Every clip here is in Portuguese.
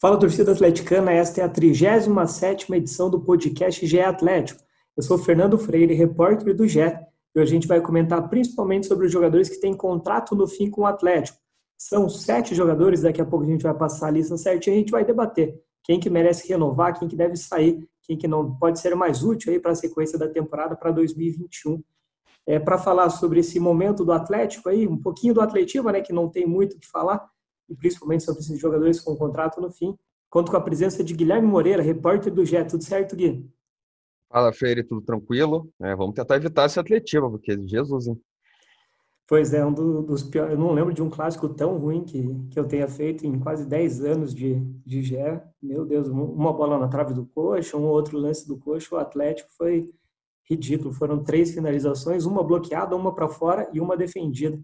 Fala torcida atleticana, esta é a 37ª edição do podcast GE Atlético. Eu sou Fernando Freire, repórter do GE, e a gente vai comentar principalmente sobre os jogadores que têm contrato no fim com o Atlético. São sete jogadores, daqui a pouco a gente vai passar a lista certinha e a gente vai debater quem que merece renovar, quem que deve sair quem que não pode ser mais útil aí para a sequência da temporada para 2021. É, para falar sobre esse momento do Atlético aí, um pouquinho do Atletiva, né, que não tem muito o que falar, e principalmente sobre esses jogadores com contrato no fim. Conto com a presença de Guilherme Moreira, repórter do GE. Tudo certo, Gui? Fala, Freire, tudo tranquilo? É, vamos tentar evitar essa atletiva, porque Jesus, hein? Pois é, um dos piores. Eu não lembro de um clássico tão ruim que, que eu tenha feito em quase 10 anos de, de GE. Meu Deus, uma bola na trave do coxa, um outro lance do coxa. O Atlético foi ridículo. Foram três finalizações, uma bloqueada, uma para fora e uma defendida.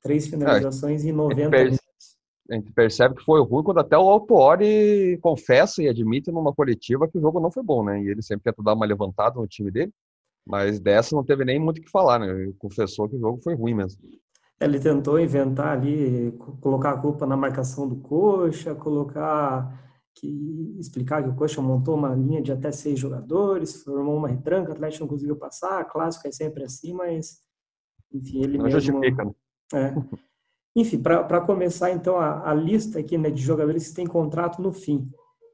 Três finalizações é, em 90 minutos. A gente percebe que foi ruim quando até o Autuori confessa e admite numa coletiva que o jogo não foi bom, né? E ele sempre tenta dar uma levantada no time dele. Mas dessa não teve nem muito o que falar, né? Ele confessou que o jogo foi ruim mesmo. Ele tentou inventar ali, colocar a culpa na marcação do Coxa, colocar que explicar que o Coxa montou uma linha de até seis jogadores, formou uma retranca, o Atlético não conseguiu passar, clássico é sempre assim, mas enfim, ele não mesmo... justifica, né? É. Enfim, para começar então a, a, lista aqui né, de jogadores que têm contrato no fim.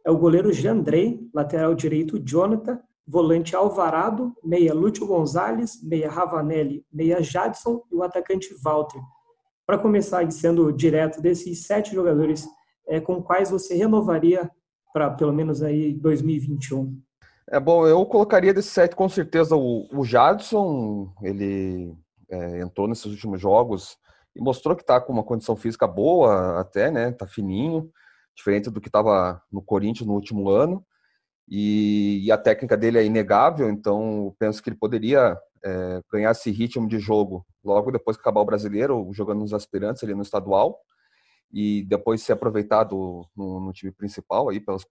É o goleiro Jandrei, lateral direito Jonathan, volante Alvarado, meia Lúcio Gonzalez, meia Ravanelli, meia Jadson e o atacante Walter. Para começar sendo direto desses sete jogadores, é, com quais você renovaria para pelo menos aí 2021? É bom, eu colocaria desse sete com certeza o, o Jadson, ele é, entrou nesses últimos jogos e mostrou que está com uma condição física boa até, né? Tá fininho, diferente do que estava no Corinthians no último ano e, e, a técnica dele é inegável, então penso que ele poderia é, ganhar esse ritmo de jogo logo depois que acabar o brasileiro, jogando nos aspirantes ali no estadual, e depois ser aproveitado no, no time principal aí pelas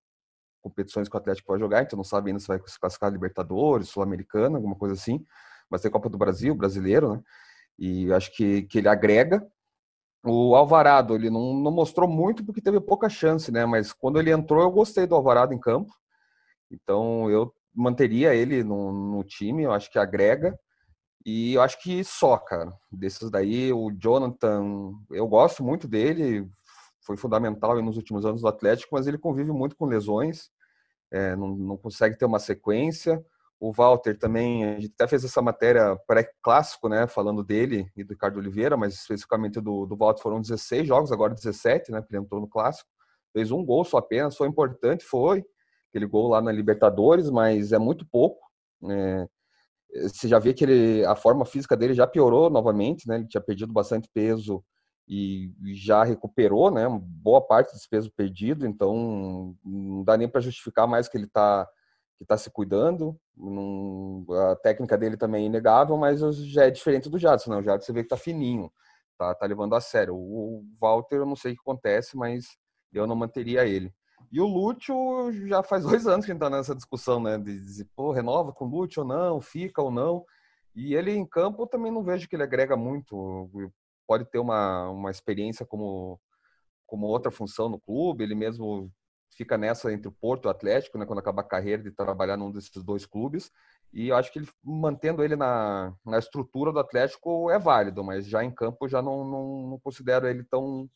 competições que o Atlético vai jogar, então não sabe ainda se vai se classificar Libertadores, Sul-Americana, alguma coisa assim, mas tem Copa do Brasil, brasileiro, né? E acho que, que ele agrega. O Alvarado, ele não, não mostrou muito porque teve pouca chance, né? Mas quando ele entrou, eu gostei do Alvarado em campo. Então eu manteria ele no, no time, eu acho que agrega. E eu acho que só, cara. Desses daí, o Jonathan, eu gosto muito dele, foi fundamental nos últimos anos do Atlético, mas ele convive muito com lesões, é, não, não, consegue ter uma sequência. O Walter também, a gente até fez essa matéria pré-clássico, né, falando dele e do Ricardo Oliveira, mas especificamente do, do Walter foram 16 jogos, agora 17, né, porque ele entrou no clássico. Fez um gol só apenas, foi importante, foi aquele gol lá na Libertadores, mas é muito pouco. É, você já vê que ele, a forma física dele já piorou novamente, né? Ele tinha perdido bastante peso e já recuperou, né? Boa parte desse peso perdido, então não dá nem para justificar mais que ele está que tá se cuidando. Não, a técnica dele também é inegável, mas já é diferente do Jadson, né? O Jadson você vê que tá fininho, tá, tá levando a sério. O Walter, eu não sei o que acontece, mas eu não manteria ele. E o Lúcio já faz dois anos que a gente tá nessa discussão, né? De dizer, pô, renova com o Lúcio ou não, fica ou não. E ele em campo eu também não vejo que ele agrega muito. Pode ter uma, uma experiência como, como outra função no clube, ele mesmo fica nessa entre o Porto e o Atlético, né? Quando acaba a carreira de trabalhar num desses dois clubes. E eu acho que ele, mantendo ele na, na estrutura do Atlético é válido, mas já em campo já não, não, não considero ele tão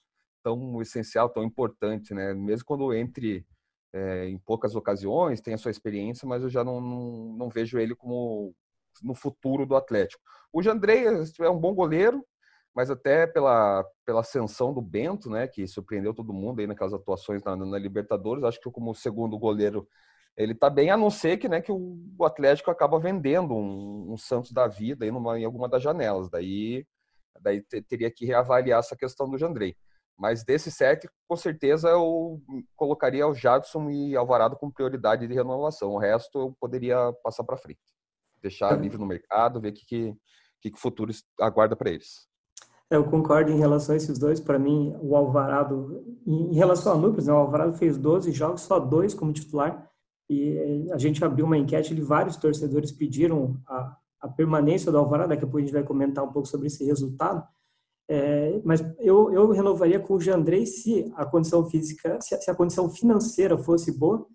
tão essencial, tão importante, né? Mesmo quando entre é, em poucas ocasiões, tem a sua experiência, mas eu já não, não, não, vejo ele como no futuro do Atlético. O Jandrei é um bom goleiro, mas até pela, pela ascensão do Bento, né, que surpreendeu todo mundo aí naquelas atuações na, na Libertadores, acho que como segundo goleiro ele tá bem, a não ser que, né, que o Atlético acaba vendendo um, um Santos da vida aí numa, em alguma das janelas. Daí Daí teria que reavaliar essa questão do Jandrei. Mas desses sete, com certeza eu colocaria o Jadson e Alvarado com prioridade de renovação. O resto eu poderia passar para frente. Deixar livre no mercado, ver o que, que, que, o futuro aguarda para eles. Eu concordo em relação a esses dois. Para mim, o Alvarado, em relação a números, né, o Alvarado fez 12 jogos, só dois como titular. E a gente abriu uma enquete e vários torcedores pediram a, a permanência do Alvarado. Daqui a pouco a gente vai comentar um pouco sobre esse resultado. É, mas eu, eu renovaria com o Jandrei se a condição física, se a, se a condição financeira fosse boa.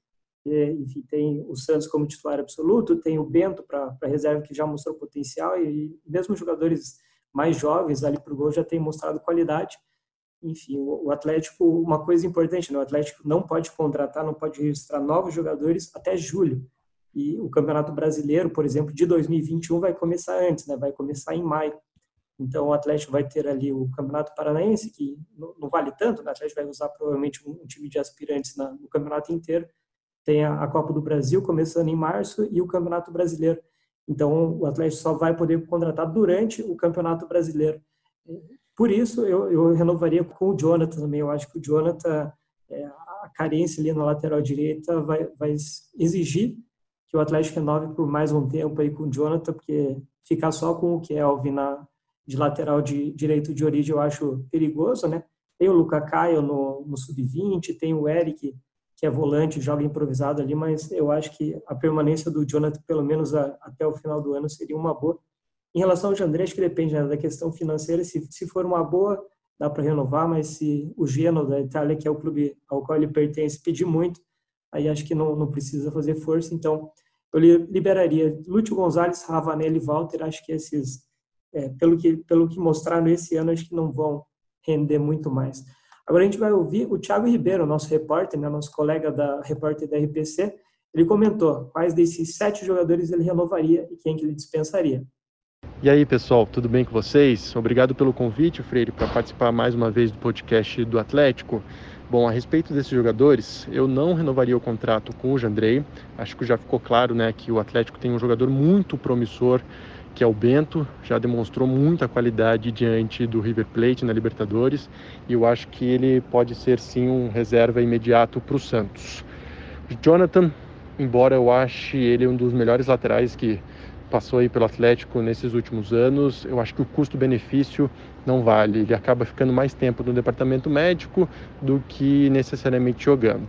É, enfim, tem o Santos como titular absoluto, tem o Bento para reserva que já mostrou potencial e mesmo jogadores mais jovens ali para o gol já têm mostrado qualidade. Enfim, o, Atlético, uma coisa importante, né? o Atlético não pode contratar, não pode registrar novos jogadores até julho. E o Campeonato Brasileiro, por exemplo, de 2021 vai começar antes, né? vai começar em maio. Então, o Atlético vai ter ali o Campeonato Paranaense, que não, vale tanto, né? o Atlético vai usar provavelmente um, time de aspirantes no campeonato inteiro. Tem a, Copa do Brasil começando em março e o Campeonato Brasileiro. Então, o Atlético só vai poder contratar durante o Campeonato Brasileiro. Por isso, eu, eu renovaria com o Jonathan também. Eu acho que o Jonathan, é, a carência ali na lateral direita vai, vai exigir que o Atlético renove por mais um tempo aí com o Jonathan, porque ficar só com o Kelvin na, de lateral de direito de origem eu acho perigoso, né? Tem o Luca Caio no, no sub-20, tem o Eric, que é volante, joga improvisado ali, mas eu acho que a permanência do Jonathan, pelo menos a, até o final do ano, seria uma boa. Em relação ao Jandré, acho que depende né, da questão financeira. Se, se for uma boa, dá para renovar, mas se o Genoa da Itália, que é o clube ao qual ele pertence, pedir muito, aí acho que não, não precisa fazer força. Então, eu liberaria Lúcio Gonzalez, Ravanelli e Walter. Acho que esses é, pelo, que, pelo que mostraram esse ano, acho que não vão render muito mais. Agora a gente vai ouvir o Thiago Ribeiro, nosso repórter, né, nosso colega da repórter da RPC. Ele comentou quais desses sete jogadores ele renovaria e quem que ele dispensaria. E aí, pessoal, tudo bem com vocês? Obrigado pelo convite, Freire, para participar mais uma vez do podcast do Atlético. Bom, a respeito desses jogadores, eu não renovaria o contrato com o Jandrei. Acho que já ficou claro, né, que o Atlético tem um jogador muito promissor que é o Bento, já demonstrou muita qualidade diante do River Plate na Libertadores e eu acho que ele pode ser sim um reserva imediato para o Santos. Jonathan, embora eu ache ele um dos melhores laterais que passou aí pelo Atlético nesses últimos anos, eu acho que o custo-benefício não vale. Ele acaba ficando mais tempo no departamento médico do que necessariamente jogando.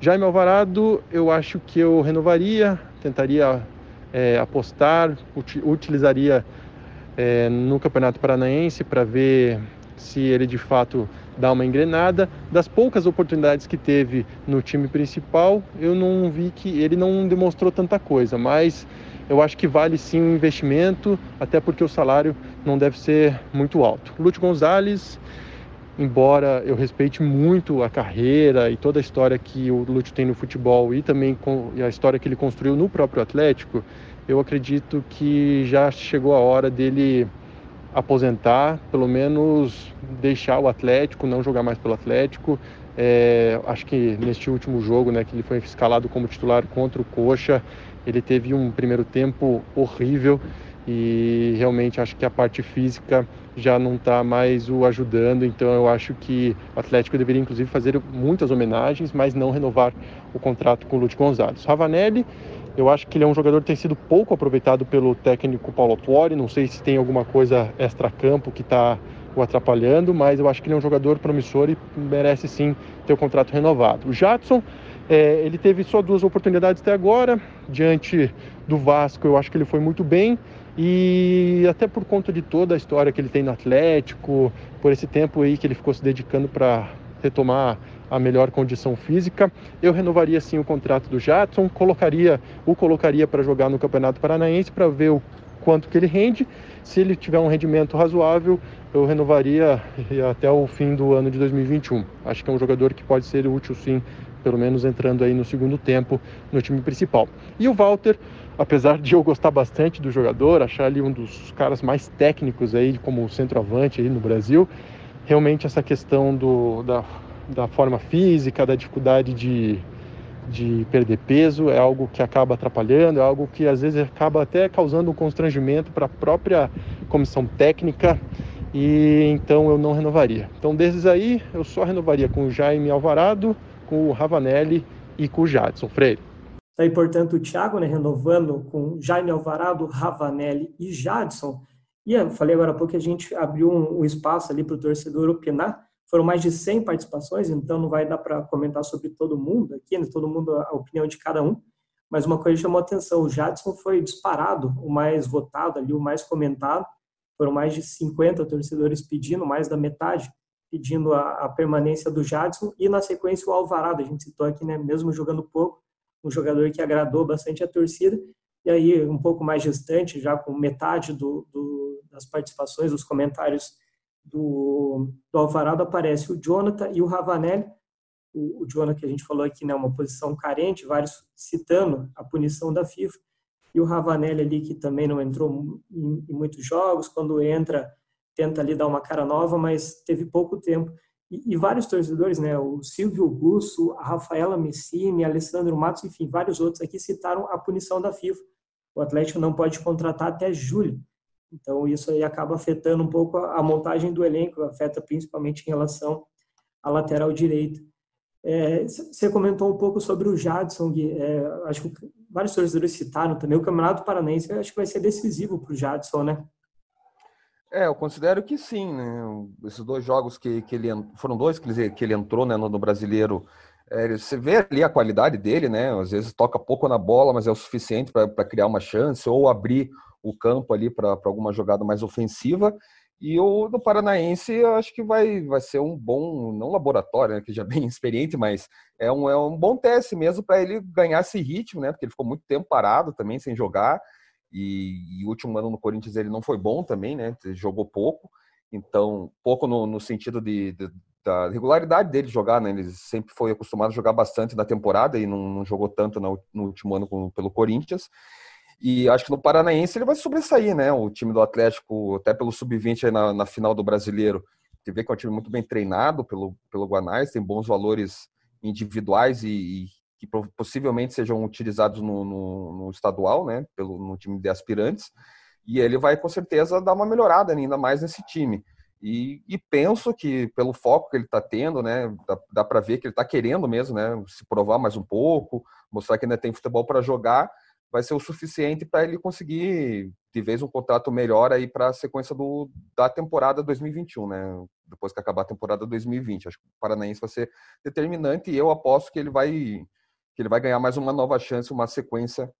Jaime Alvarado, eu acho que eu renovaria, tentaria é, apostar, utilizaria é, no Campeonato Paranaense para ver se ele de fato dá uma engrenada. Das poucas oportunidades que teve no time principal, eu não vi que ele não demonstrou tanta coisa, mas eu acho que vale sim um investimento, até porque o salário não deve ser muito alto. Lúcio Gonzalez, embora eu respeite muito a carreira e toda a história que o Lúcio tem no futebol e também a história que ele construiu no próprio Atlético, eu acredito que já chegou a hora dele aposentar, pelo menos deixar o Atlético, não jogar mais pelo Atlético. É, acho que neste último jogo, né, que ele foi escalado como titular contra o Coxa, ele teve um primeiro tempo horrível e realmente acho que a parte física já não está mais o ajudando, então eu acho que o Atlético deveria inclusive fazer muitas homenagens, mas não renovar o contrato com o Lúcio Gonzalez. Ravanelli, eu acho que ele é um jogador que tem sido pouco aproveitado pelo técnico Paulo Tuori, não sei se tem alguma coisa extra-campo que está o atrapalhando, mas eu acho que ele é um jogador promissor e merece sim ter o contrato renovado. O Jadson, é, ele teve só duas oportunidades até agora, diante do Vasco eu acho que ele foi muito bem, e até por conta de toda a história que ele tem no Atlético, por esse tempo aí que ele ficou se dedicando para retomar a melhor condição física, eu renovaria sim o contrato do Jadson, colocaria, o colocaria para jogar no Campeonato Paranaense para ver o quanto que ele rende. Se ele tiver um rendimento razoável, eu renovaria até o fim do ano de 2021. Acho que é um jogador que pode ser útil sim, pelo menos entrando aí no segundo tempo no time principal. E o Walter, apesar de eu gostar bastante do jogador, achar ele um dos caras mais técnicos aí como centroavante aí no Brasil, realmente essa questão do, da, da forma física, da dificuldade de, de perder peso é algo que acaba atrapalhando, é algo que às vezes acaba até causando um constrangimento para a própria comissão técnica e então eu não renovaria. Então, desses aí, eu só renovaria com o Jaime Alvarado, com o Ravanelli e com o Jadson Freire. Tá aí, portanto, o Thiago, né, renovando com Jaime Alvarado, Ravanelli e Jadson. E eu falei agora há pouco que a gente abriu um, um espaço ali para o torcedor opinar. Foram mais de 100 participações, então não vai dar para comentar sobre todo mundo aqui, né, todo mundo, a opinião de cada um. Mas uma coisa chamou atenção: o Jadson foi disparado, o mais votado ali, o mais comentado. Foram mais de 50 torcedores pedindo, mais da metade, pedindo a, a permanência do Jadson. E na sequência o Alvarado, a gente citou aqui, né, mesmo jogando pouco, um jogador que agradou bastante a torcida. E aí, um pouco mais distante, já com metade do, do, das participações, dos comentários do, do Alvarado, aparece o Jonathan e o Ravanelli. O, o Jonathan, que a gente falou aqui, né, uma posição carente, vários citando a punição da FIFA. E o Ravanelli ali, que também não entrou em, em muitos jogos, quando entra, tenta ali dar uma cara nova, mas teve pouco tempo. E, e, vários torcedores, né, o Silvio Gusso, a Rafaela Messini, Alessandro Matos, enfim, vários outros aqui citaram a punição da FIFA. O Atlético não pode contratar até julho. Então, isso aí acaba afetando um pouco a, a montagem do elenco, afeta principalmente em relação à lateral direita. É, você comentou um pouco sobre o Jadson, Gui. É, acho que vários torcedores citaram também. O Campeonato Paranaense acho que vai ser decisivo para o Jadson, né? É, eu considero que sim, né? Esses dois jogos que, que ele foram dois que ele, que ele entrou né, no, no brasileiro. É, você vê ali a qualidade dele, né? Às vezes toca pouco na bola, mas é o suficiente para criar uma chance ou abrir o campo ali para alguma jogada mais ofensiva. E o do Paranaense, eu acho que vai, vai ser um bom, não laboratório, né, que já é bem experiente, mas é um, é um bom teste mesmo para ele ganhar esse ritmo, né? Porque ele ficou muito tempo parado também, sem jogar. E, e, o último ano no Corinthians ele não foi bom também, né? Jogou pouco, então pouco no, no sentido de, de, da regularidade dele jogar, né? Ele sempre foi acostumado a jogar bastante na temporada e não, não jogou tanto no, no último ano com, pelo Corinthians. E acho que no Paranaense ele vai sobressair, né? O time do Atlético, até pelo sub-20 na, na final do Brasileiro, você vê que é um time muito bem treinado pelo, pelo Guanais, tem bons valores individuais e, que possivelmente sejam utilizados no, no, no, estadual, né, pelo, no time de aspirantes, e ele vai com certeza dar uma melhorada ainda mais nesse time. E, e penso que pelo foco que ele está tendo, né, dá, dá para ver que ele está querendo mesmo, né, se provar mais um pouco, mostrar que ainda tem futebol para jogar, vai ser o suficiente para ele conseguir de vez um contrato melhor aí para a sequência do, da temporada 2021, né? Depois que acabar a temporada 2020, acho que o Paranaense vai ser determinante e eu aposto que ele vai que ele vai ganhar mais uma nova chance, uma sequência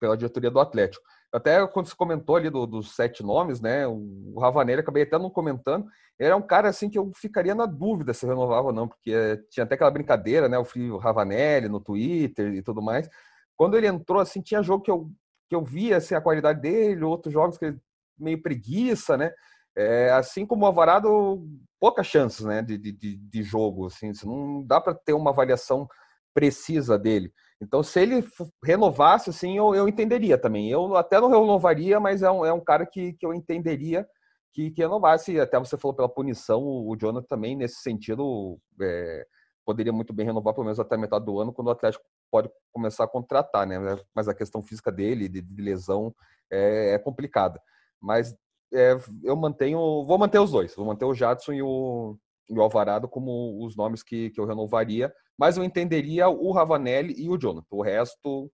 pela diretoria do Atlético. Até quando se comentou ali do, dos sete nomes, né? O Ravanelli, acabei até não comentando, era um cara assim que eu ficaria na dúvida se renovava ou não, porque tinha até aquela brincadeira, né? O Frio Ravanelli no Twitter e tudo mais. Quando ele entrou, assim, tinha jogo que eu, que eu via assim, a qualidade dele, outros jogos que ele meio preguiça, né? É, assim como o Avarado, poucas chances né, de, de, de jogo. Assim, não dá para ter uma avaliação precisa dele. Então, se ele renovasse, assim, eu, eu entenderia também. Eu até não renovaria, mas é um, é um cara que, que eu entenderia que, que renovasse. Até você falou pela punição, o Jonathan também, nesse sentido, é, poderia muito bem renovar pelo menos até metade do ano, quando o Atlético pode começar a contratar, né? Mas a questão física dele, de, de lesão, é, é, complicada. Mas é, eu mantenho, vou manter os dois, vou manter o Jadson e o, e o Alvarado como os nomes que, que eu renovaria, mas eu entenderia o Ravanelli e o Jonathan. O resto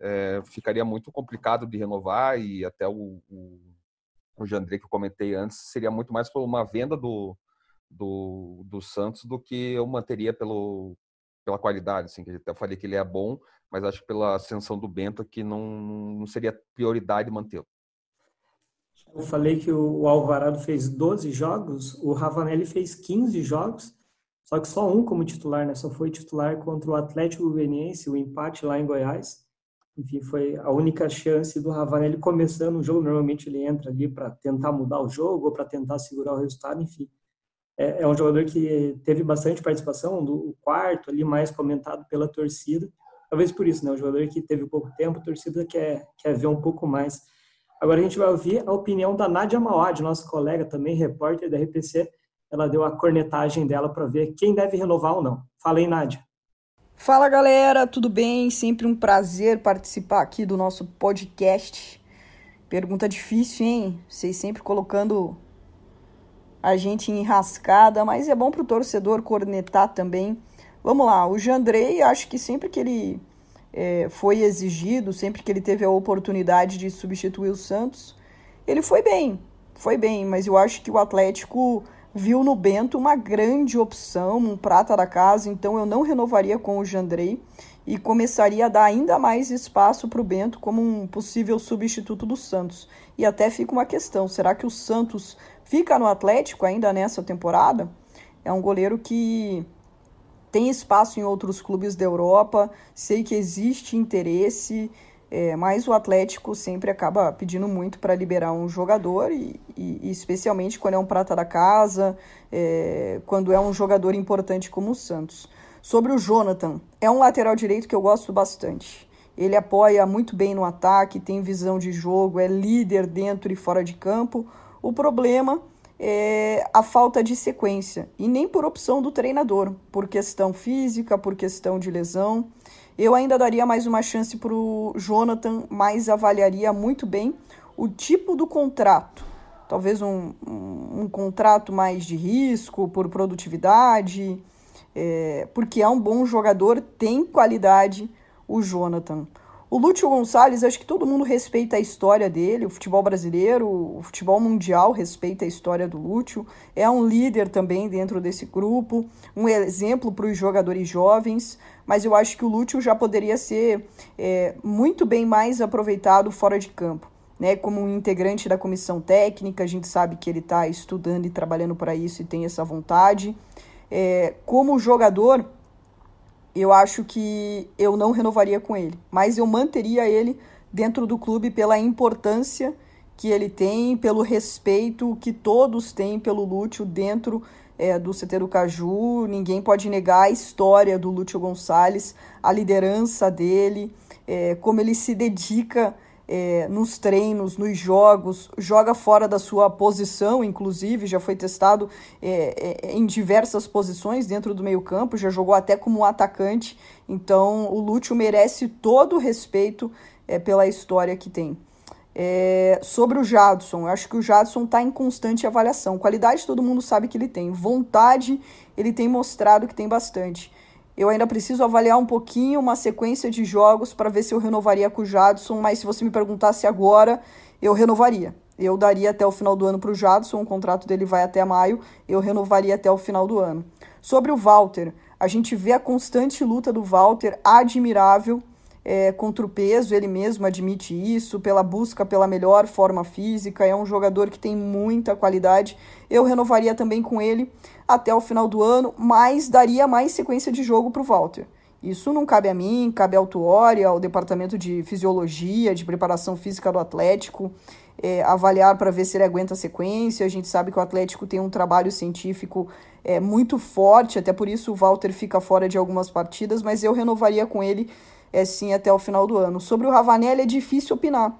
é, ficaria muito complicado de renovar e até o, o, o que eu comentei antes seria muito mais por uma venda do, do, do Santos do que eu manteria pelo, pela qualidade, assim, que eu falei que ele é bom, mas acho que pela ascensão do Bento que não, não seria prioridade mantê-lo. Eu falei que o Alvarado fez 12 jogos, o Ravanelli fez 15 jogos, só que só um como titular, né? Só foi titular contra o Atlético Goianiense, o empate lá em Goiás. Enfim, foi a única chance do Ravanelli começando o jogo. Normalmente ele entra ali para tentar mudar o jogo ou para tentar segurar o resultado, enfim. É, é, um jogador que teve bastante participação, do quarto ali mais comentado pela torcida. Talvez por isso, né? Um jogador que teve pouco tempo, a torcida quer, quer ver um pouco mais. Agora a gente vai ouvir a opinião da Nádia Mauad, nossa colega também, repórter da RPC. Ela deu a cornetagem dela para ver quem deve renovar ou não. Fala aí, Nádia. Fala galera, tudo bem? Sempre um prazer participar aqui do nosso podcast. Pergunta difícil, hein? Vocês sempre colocando a gente enrascada, mas é bom para o torcedor cornetar também. Vamos lá, o Jandrei, acho que sempre que ele é, foi exigido, sempre que ele teve a oportunidade de substituir o Santos, ele foi bem, foi bem, mas eu acho que o Atlético viu no Bento uma grande opção, um prata da casa, então eu não renovaria com o Jandrei e começaria a dar ainda mais espaço para o Bento como um possível substituto do Santos. E até fica uma questão: será que o Santos fica no Atlético ainda nessa temporada? É um goleiro que tem espaço em outros clubes da Europa, sei que existe interesse, é, mas o Atlético sempre acaba pedindo muito para liberar um jogador, e, e, especialmente quando é um prata da casa, é, quando é um jogador importante como o Santos. Sobre o Jonathan, é um lateral direito que eu gosto bastante. Ele apoia muito bem no ataque, tem visão de jogo, é líder dentro e fora de campo. O problema é a falta de sequência, e nem por opção do treinador, por questão física, por questão de lesão. Eu ainda daria mais uma chance para o Jonathan, mas avaliaria muito bem o tipo do contrato. Talvez um, um, um contrato mais de risco, por produtividade, é, porque é um bom jogador, tem qualidade o Jonathan. O Lúcio Gonçalves, acho que todo mundo respeita a história dele, o futebol brasileiro, o futebol mundial respeita a história do Lúcio. É um líder também dentro desse grupo, um exemplo para os jogadores jovens, mas eu acho que o Lúcio já poderia ser é, muito bem mais aproveitado fora de campo. Né, como um integrante da comissão técnica, a gente sabe que ele está estudando e trabalhando para isso e tem essa vontade. É, como jogador, eu acho que eu não renovaria com ele, mas eu manteria ele dentro do clube pela importância que ele tem, pelo respeito que todos têm pelo Lúcio dentro é, do CT do Caju. Ninguém pode negar a história do Lúcio Gonçalves, a liderança dele, é, como ele se dedica é, nos treinos, nos jogos, joga fora da sua posição, inclusive, já foi testado é, é, em diversas posições dentro do meio-campo, já jogou até como atacante. Então, o Lúcio merece todo o respeito é, pela história que tem. É, sobre o Jadson, eu acho que o Jadson está em constante avaliação. Qualidade todo mundo sabe que ele tem, vontade ele tem mostrado que tem bastante. Eu ainda preciso avaliar um pouquinho uma sequência de jogos para ver se eu renovaria com o Jadson, mas se você me perguntasse agora, eu renovaria. Eu daria até o final do ano para o Jadson, o contrato dele vai até maio, eu renovaria até o final do ano. Sobre o Walter, a gente vê a constante luta do Walter, admirável, é, contra o peso, ele mesmo admite isso, pela busca pela melhor forma física, é um jogador que tem muita qualidade. Eu renovaria também com ele até o final do ano, mas daria mais sequência de jogo para o Walter. Isso não cabe a mim, cabe ao Tuori, ao departamento de fisiologia, de preparação física do Atlético, é, avaliar para ver se ele aguenta a sequência. A gente sabe que o Atlético tem um trabalho científico é, muito forte, até por isso o Walter fica fora de algumas partidas, mas eu renovaria com ele é, sim até o final do ano. Sobre o Ravanelli é difícil opinar.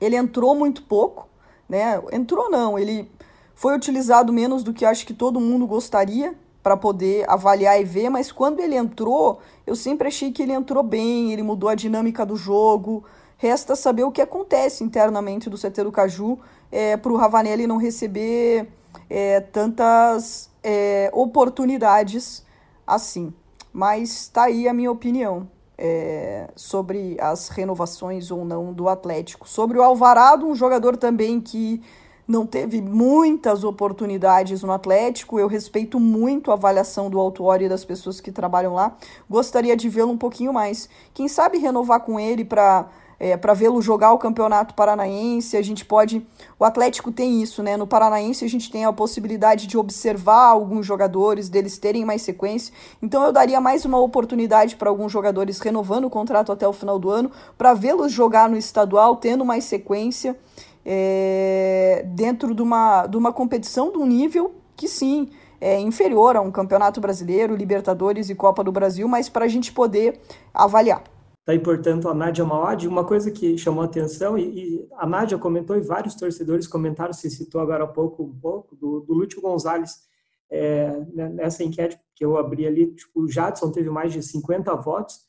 Ele entrou muito pouco, né? Entrou não, ele foi utilizado menos do que acho que todo mundo gostaria para poder avaliar e ver, mas quando ele entrou, eu sempre achei que ele entrou bem, ele mudou a dinâmica do jogo. Resta saber o que acontece internamente do CT do Caju é, para o Ravanelli não receber é, tantas é, oportunidades assim. Mas está aí a minha opinião é, sobre as renovações ou não do Atlético. Sobre o Alvarado, um jogador também que não teve muitas oportunidades no Atlético. Eu respeito muito a avaliação do Autuori e das pessoas que trabalham lá. Gostaria de vê-lo um pouquinho mais. Quem sabe renovar com ele para é, para vê-lo jogar o Campeonato Paranaense. A gente pode. O Atlético tem isso, né? No Paranaense a gente tem a possibilidade de observar alguns jogadores, deles terem mais sequência. Então eu daria mais uma oportunidade para alguns jogadores renovando o contrato até o final do ano, para vê-los jogar no estadual, tendo mais sequência é, dentro de uma, de uma competição de um nível que sim é inferior a um campeonato brasileiro, Libertadores e Copa do Brasil, mas para a gente poder avaliar. Tá aí, portanto, a Nádia Mauad. Uma coisa que chamou atenção, e, e, a Nádia comentou, e vários torcedores comentaram, se citou agora há pouco, um pouco, do, do Lúcio Gonzalez, é, né, nessa enquete que eu abri ali, tipo, o Jadson teve mais de 50 votos,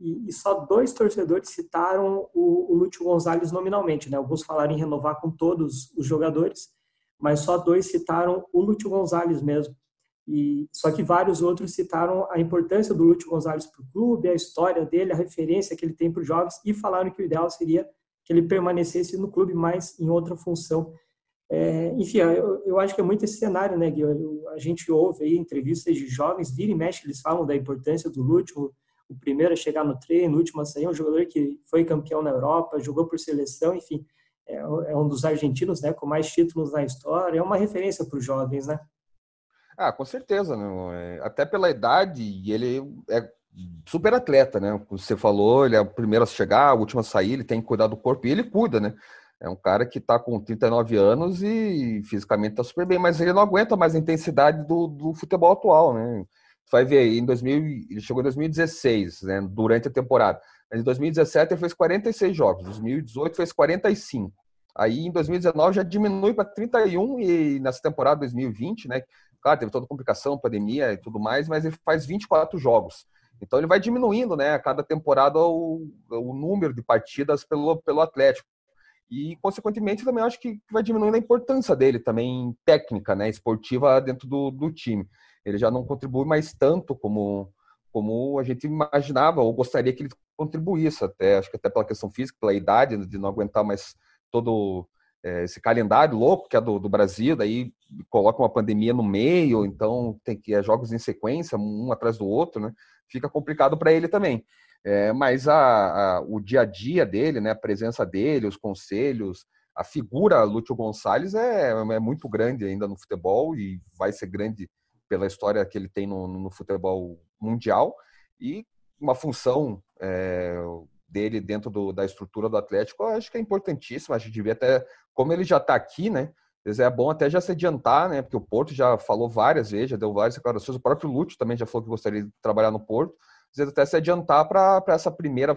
e, e só dois torcedores citaram o, o Lúcio Gonzalez nominalmente, né? Alguns falaram em renovar com todos os jogadores, mas só dois citaram o Lúcio Gonzalez mesmo. E, só que vários outros citaram a importância do Lúcio Gonzalez para o clube, a história dele, a referência que ele tem para os jovens, e falaram que o ideal seria que ele permanecesse no clube, mas em outra função. É, enfim, eu, eu, acho que é muito esse cenário, né, Gui? A gente ouve aí entrevistas de jovens, vira e mexe, eles falam da importância do Lúcio, o primeiro a chegar no treino, o último a sair, um jogador que foi campeão na Europa, jogou por seleção, enfim, é, é um dos argentinos, né, com mais títulos na história, é uma referência para os jovens, né? Ah, com certeza, né? até pela idade, ele é super atleta, né? Como você falou, ele é o primeiro a chegar, o último a sair, ele tem que cuidar do corpo e ele cuida, né? É um cara que está com 39 anos e fisicamente está super bem, mas ele não aguenta mais a intensidade do, do futebol atual, né? Você vai ver, em 2000, ele chegou em 2016, né, durante a temporada. Mas em 2017 ele fez 46 jogos, em 2018 fez 45. Aí em 2019 já diminui para 31 e nessa temporada 2020, né, claro, teve toda complicação, pandemia e tudo mais, mas ele faz 24 jogos. Então ele vai diminuindo, né, a cada temporada o, o número de partidas pelo, pelo Atlético. E, consequentemente, também acho que vai diminuindo a importância dele também técnica, né, esportiva dentro do, do time. Ele já não contribui mais tanto como, como a gente imaginava ou gostaria que ele contribuísse, até acho que até pela questão física, pela idade, de não aguentar mais todo é, esse calendário louco que é do, do, Brasil, daí coloca uma pandemia no meio, então tem que é jogos em sequência, um atrás do outro, né? Fica complicado para ele também. É, mas a, a, o dia a dia dele, né, a presença dele, os conselhos, a figura Lúcio Gonçalves é, é muito grande ainda no futebol e vai ser grande pela história que ele tem no, no futebol mundial e uma função é, dele dentro do, da estrutura do Atlético, eu acho que é importantíssima. A gente devia até, como ele já está aqui, né? É bom até já se adiantar, né? Porque o Porto já falou várias vezes, já deu várias declarações. O próprio Lúcio também já falou que gostaria de trabalhar no Porto. Às vezes até se adiantar para essa primeira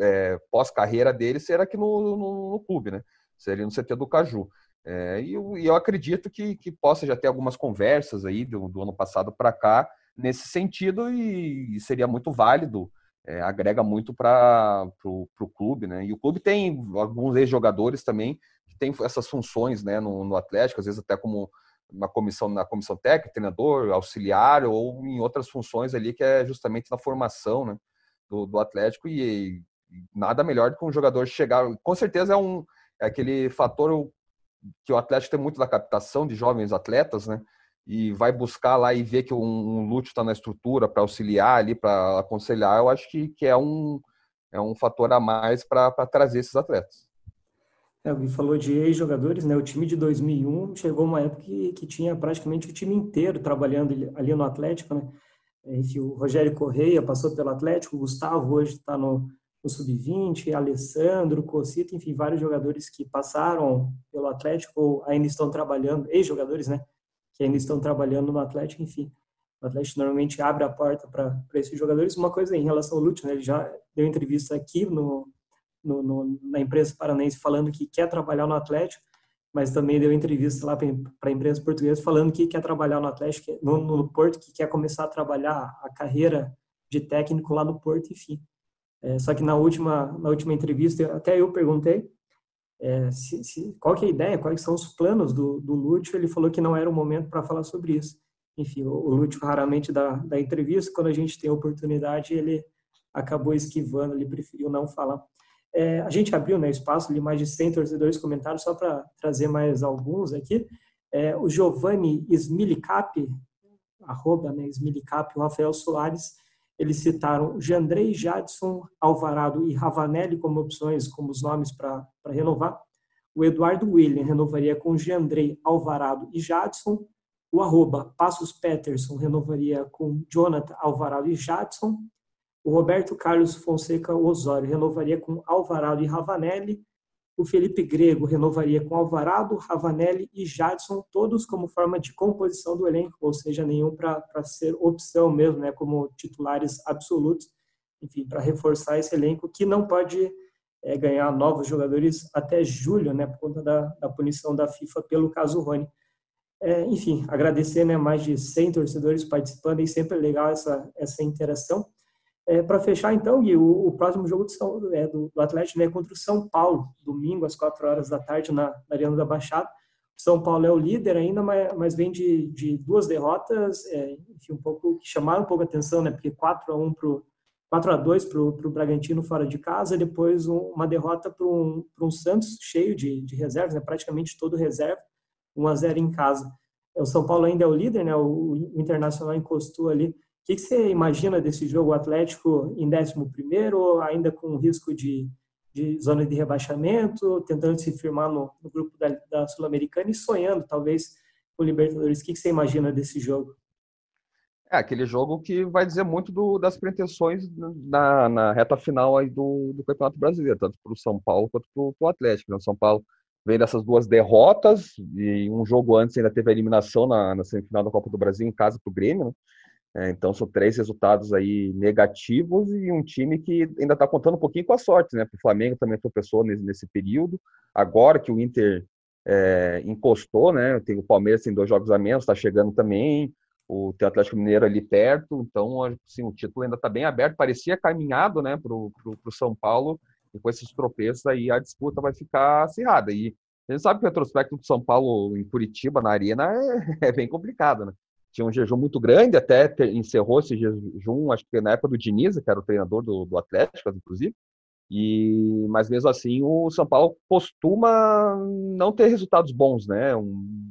é, pós-carreira dele ser aqui no, no, no, clube, né? Seria no CT do Caju. É, e, eu, e, eu, acredito que, que, possa já ter algumas conversas aí do, do ano passado para cá nesse sentido e, e seria muito válido, é, agrega muito para o clube, né? E o clube tem alguns ex-jogadores também que tem essas funções, né, no, no, Atlético, às vezes até como uma comissão na comissão técnica, treinador, auxiliar ou em outras funções ali que é justamente na formação, né, do, do Atlético e, e nada melhor do que um jogador chegar, com certeza é um é aquele fator que o Atlético tem muito da captação de jovens atletas, né? E vai buscar lá e ver que um, um está na estrutura para auxiliar ali, para aconselhar, eu acho que, que é, um, é um fator a mais para trazer esses atletas. É, falou de ex-jogadores, né? O time de 2001 chegou uma época que, que tinha praticamente o time inteiro trabalhando ali no Atlético, né? Enfim, o Rogério Correia passou pelo Atlético, o Gustavo hoje está no, no sub-20, Alessandro, Cocito, enfim, vários jogadores que passaram pelo Atlético ou ainda estão trabalhando, ex-jogadores, né, que ainda estão trabalhando no Atlético, enfim. O Atlético normalmente abre a porta para esses jogadores. Uma coisa em relação ao Lúcio, né, ele já deu entrevista aqui no, no, no, na imprensa paranense falando que quer trabalhar no Atlético, mas também deu entrevista lá para a imprensa portuguesa falando que quer trabalhar no Atlético, no, no Porto, que quer começar a trabalhar a carreira de técnico lá no Porto, enfim. É, só que na última, na última entrevista, até eu perguntei é, se, se, qual que é a ideia, quais são os planos do, do Lúcio. Ele falou que não era o momento para falar sobre isso. Enfim, o, o Lúcio raramente dá, dá entrevista. Quando a gente tem a oportunidade, ele acabou esquivando, ele preferiu não falar. É, a gente abriu né, espaço ali, mais de 100 torcedores comentários, só para trazer mais alguns aqui. É, o Giovanni Smilicap, arroba né, Smilicap, o Rafael Soares, eles citaram Jandrei, Jadson, Alvarado e Ravanelli como opções, como os nomes para renovar. O Eduardo William renovaria com Jandrei, Alvarado e Jadson. O arroba Passos Peterson renovaria com Jonathan, Alvarado e Jadson. O Roberto Carlos Fonseca Osório renovaria com Alvarado e Ravanelli. O Felipe Grego renovaria com Alvarado, Ravanelli e Jadson, todos como forma de composição do elenco, ou seja, nenhum para ser opção mesmo, né, como titulares absolutos, enfim, para reforçar esse elenco que não pode é, ganhar novos jogadores até julho, né, por conta da, da punição da FIFA pelo caso Rony. É, enfim, agradecer né, mais de 100 torcedores participando e sempre é legal essa, essa interação. É, para fechar, então, Gui, o, o, próximo jogo São, é, do, do Atlético é contra o São Paulo, domingo, às 4 horas da tarde, na, na Arena da Baixada. São Paulo é o líder ainda, mas, mas vem de, de duas derrotas, é, enfim, um pouco que chamaram um pouco a atenção, né? Porque 4 a 1 pro 4 a 2 para o Bragantino fora de casa, depois um, uma derrota para um, um Santos cheio de, de reservas, né? praticamente todo reserva, 1 a 0 em casa. O São Paulo ainda é o líder, né? O, o Internacional encostou ali. O que, você imagina desse jogo? Atlético em 11 primeiro, ainda com risco de, de zona de rebaixamento, tentando se firmar no, no grupo da, da Sul-Americana e sonhando, talvez, com o Libertadores. O que, que você imagina desse jogo? É aquele jogo que vai dizer muito do, das pretensões na, na, reta final aí do, do Campeonato Brasileiro, tanto para o São Paulo quanto para o Atlético. Né? O São Paulo vem dessas duas derrotas e um jogo antes ainda teve a eliminação na, na semifinal da Copa do Brasil em casa para o Grêmio. Né? É, então são três resultados aí negativos e um time que ainda está contando um pouquinho com a sorte, né? O Flamengo também tropeçou nesse, nesse período. Agora que o Inter é, encostou, né? Tem o Palmeiras tem dois jogos a menos, está chegando também. O tem o Atlético Mineiro ali perto, então assim, o título ainda está bem aberto. Parecia caminhado, né? Para o São Paulo. E com esses tropeços aí a disputa vai ficar acirrada. E a gente sabe que o retrospecto do São Paulo em Curitiba, na Arena, é, é bem complicado, né? Tinha um jejum muito grande, até encerrou esse jejum, acho que na época do Diniz, que era o treinador do, do Atlético, inclusive. E, mas mesmo assim, o São Paulo costuma não ter resultados bons, né? Um,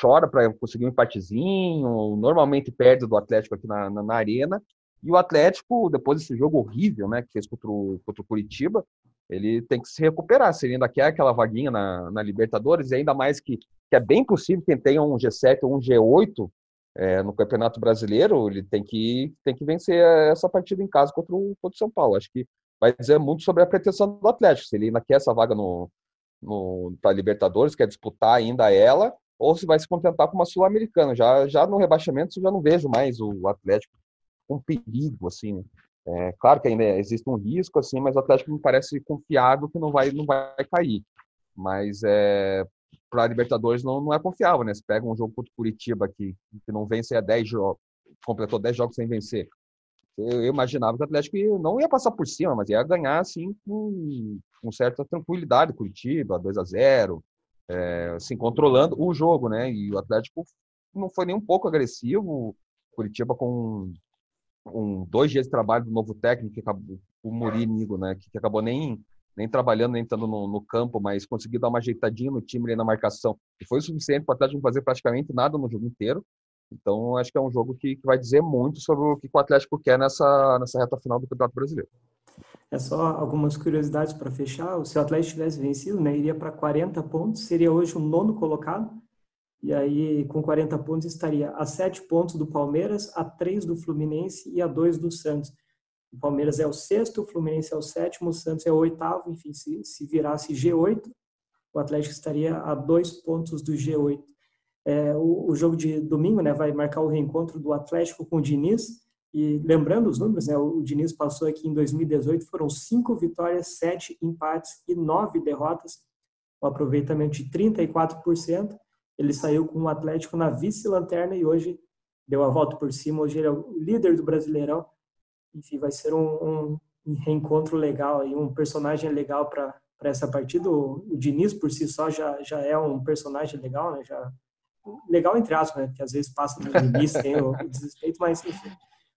chora para conseguir um empatezinho, normalmente perde do Atlético aqui na, na, na, arena. E o Atlético, depois desse jogo horrível, né, que fez contra o, contra o Curitiba, ele tem que se recuperar. Se ele ainda quer aquela vaguinha na, na Libertadores, e ainda mais que, que é bem possível que tenha um G7 ou um G8 é, no Campeonato Brasileiro, ele tem que, tem que vencer essa partida em casa contra o, contra o São Paulo. Acho que vai dizer muito sobre a pretensão do Atlético, se ele ainda quer essa vaga no, no, para Libertadores, quer disputar ainda ela, ou se vai se contentar com uma Sul-Americana. Já, já no rebaixamento, eu já não vejo mais o Atlético com perigo, assim. É, claro que ainda existe um risco, assim, mas o Atlético me parece confiado que não vai, não vai cair. Mas é, para Libertadores não, não é confiável, né? Você pega um jogo contra o Curitiba que, que não vence há 10 jogos, completou 10 jogos sem vencer. Eu, eu imaginava que o Atlético não ia passar por cima, mas ia ganhar assim com, com certa tranquilidade. Curitiba, 2 a 0 é, assim, controlando o jogo, né? E o Atlético não foi nem um pouco agressivo. Curitiba com um, dois dias de trabalho do novo técnico, acabou, o Mourinho, né? Que, que acabou nem nem trabalhando, nem estando no, no, campo, mas conseguiu dar uma ajeitadinha no time ali na marcação. E foi o suficiente para o Atlético não fazer praticamente nada no jogo inteiro. Então, acho que é um jogo que, que vai dizer muito sobre o que o Atlético quer nessa, nessa reta final do Campeonato Brasileiro. É só algumas curiosidades para fechar. Se o Atlético tivesse vencido, né, iria para 40 pontos, seria hoje o nono colocado. E aí, com 40 pontos, estaria a 7 pontos do Palmeiras, a 3 do Fluminense e a 2 do Santos. O Palmeiras é o sexto, o Fluminense é o sétimo, o Santos é o oitavo. Enfim, se, se virasse G8, o Atlético estaria a dois pontos do G8. É, o, o, jogo de domingo né, vai marcar o reencontro do Atlético com o Diniz. E lembrando os números, né, o Diniz passou aqui em 2018, foram cinco vitórias, sete empates e nove derrotas, um aproveitamento de 34%. Ele saiu com o Atlético na vice-lanterna e hoje deu a volta por cima. Hoje ele é o líder do Brasileirão enfim, vai ser um, um reencontro legal e um personagem legal para essa partida. O, Diniz por si só já, já é um personagem legal, né? Já legal entre aspas, né? Porque às vezes passa no limite, tem o, o desrespeito, mas enfim,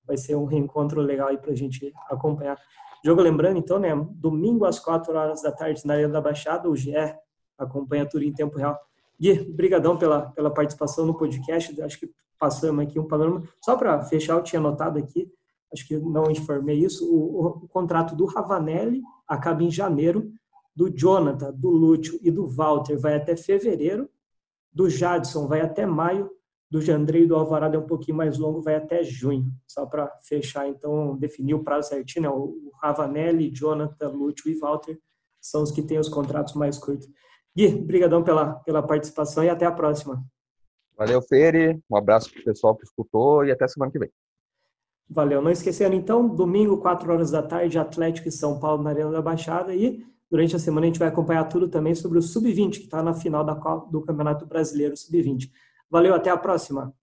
vai ser um reencontro legal aí para a gente acompanhar. Jogo lembrando, então, né? Domingo às 4 horas da tarde na Arena da Baixada, o GE acompanha tudo em tempo real. Gui, brigadão pela, pela participação no podcast. Acho que passamos aqui um panorama. Só para fechar, eu tinha anotado aqui acho que não informei isso, o, o, contrato do Ravanelli acaba em janeiro, do Jonathan, do Lúcio e do Walter vai até fevereiro, do Jadson vai até maio, do Jandrei e do Alvarado é um pouquinho mais longo, vai até junho. Só para fechar, então, definir o prazo certinho, né? o Ravanelli, Jonathan, Lúcio e Walter são os que têm os contratos mais curtos. Gui, brigadão pela, pela participação e até a próxima. Valeu, Fere. Um abraço para o pessoal que escutou e até semana que vem. Valeu. Não esquecendo, então, domingo, 4 horas da tarde, Atlético e São Paulo na Arena da Baixada. E durante a semana a gente vai acompanhar tudo também sobre o Sub-20, que está na final da, do Campeonato Brasileiro Sub-20. Valeu, até a próxima.